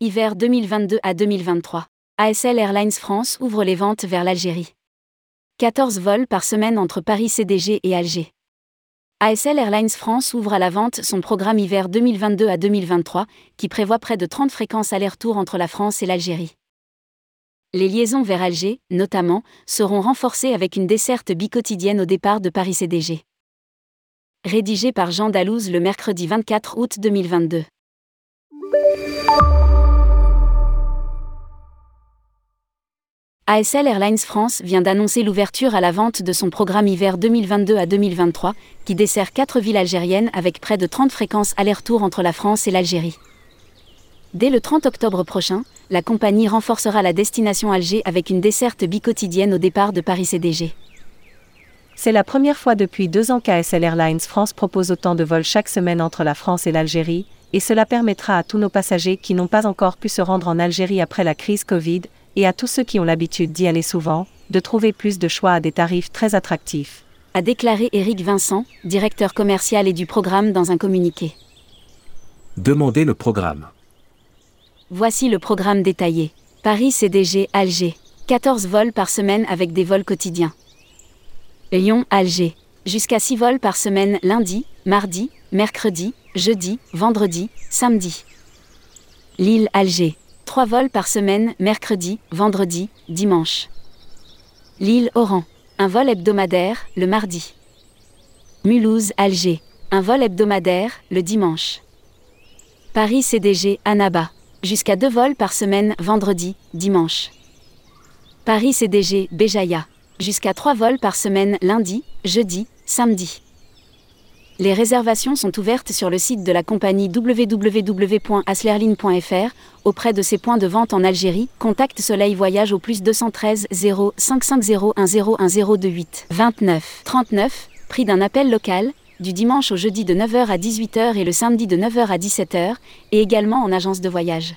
hiver 2022 à 2023. ASL Airlines France ouvre les ventes vers l'Algérie. 14 vols par semaine entre Paris CDG et Alger. ASL Airlines France ouvre à la vente son programme hiver 2022 à 2023, qui prévoit près de 30 fréquences aller-retour entre la France et l'Algérie. Les liaisons vers Alger, notamment, seront renforcées avec une desserte bicotidienne au départ de Paris CDG. Rédigé par Jean Dalouse le mercredi 24 août 2022. ASL Airlines France vient d'annoncer l'ouverture à la vente de son programme hiver 2022 à 2023, qui dessert quatre villes algériennes avec près de 30 fréquences aller-retour entre la France et l'Algérie. Dès le 30 octobre prochain, la compagnie renforcera la destination Alger avec une desserte bicotidienne au départ de Paris CDG. C'est la première fois depuis deux ans qu'ASL Airlines France propose autant de vols chaque semaine entre la France et l'Algérie, et cela permettra à tous nos passagers qui n'ont pas encore pu se rendre en Algérie après la crise Covid, et à tous ceux qui ont l'habitude d'y aller souvent, de trouver plus de choix à des tarifs très attractifs. A déclaré Éric Vincent, directeur commercial et du programme dans un communiqué. Demandez le programme. Voici le programme détaillé. Paris CDG Alger. 14 vols par semaine avec des vols quotidiens. Lyon Alger. Jusqu'à 6 vols par semaine lundi, mardi, mercredi, jeudi, vendredi, samedi. Lille Alger. 3 vols par semaine, mercredi, vendredi, dimanche. Lille Oran. Un vol hebdomadaire, le mardi. Mulhouse Alger. Un vol hebdomadaire, le dimanche. Paris CDG Annaba. Jusqu'à 2 vols par semaine, vendredi, dimanche. Paris CDG Béjaïa. Jusqu'à 3 vols par semaine, lundi, jeudi, samedi. Les réservations sont ouvertes sur le site de la compagnie www.aslerline.fr, auprès de ses points de vente en Algérie. Contact Soleil Voyage au plus 213 0 550 29 39, prix d'un appel local, du dimanche au jeudi de 9h à 18h et le samedi de 9h à 17h, et également en agence de voyage.